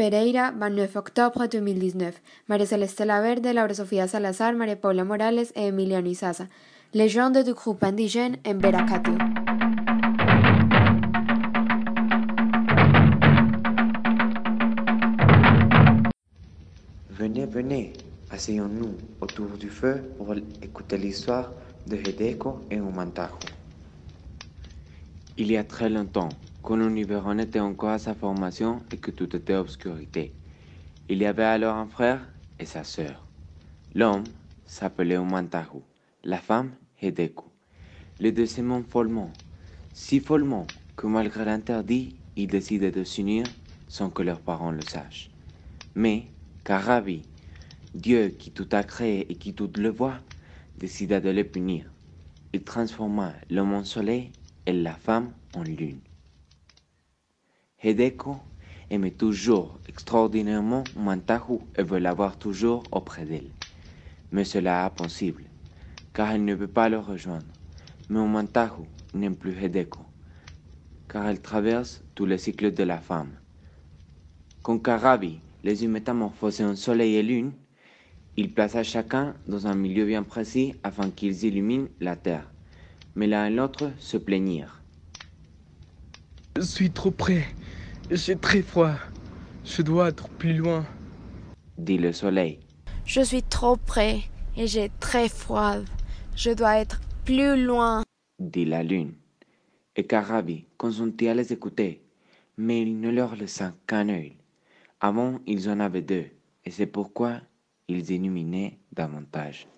Pereira, 29 octobre 2019. María Celeste Laverde, Laura Sofía Salazar, María Paula Morales et Emiliano Izaza. Légende du groupe indigène en Veracatio. Venez, venez, asseyons-nous autour du feu pour écouter l'histoire de Hideko et Umantaku. Il y a très longtemps, quand l'univers était encore à sa formation et que tout était obscurité, il y avait alors un frère et sa sœur. L'homme s'appelait Umantaku, la femme Hideko. Les deux s'aimaient follement, si follement que malgré l'interdit, ils décidaient de s'unir sans que leurs parents le sachent. Mais Karabi, Dieu qui tout a créé et qui tout le voit, décida de les punir. Il transforma l'homme en soleil et la femme en lune. Hideko aimait toujours extraordinairement Mantahu et veut l'avoir toujours auprès d'elle. Mais cela est impossible, car elle ne peut pas le rejoindre. Mais Mantahu n'aime plus Hideko, car elle traverse tous les cycles de la femme. Quand Karabi les eut métamorphosés en soleil et lune, il plaça chacun dans un milieu bien précis afin qu'ils illuminent la terre. Mais l'un et l'autre se plaignirent. Je suis trop près. J'ai très froid. Je dois être plus loin. dit le soleil. Je suis trop près et j'ai très froid. Je dois être plus loin. dit la lune. Et Karabi consentit à les écouter, mais il ne leur laissa qu'un œil. Avant, ils en avaient deux, et c'est pourquoi ils illuminaient davantage.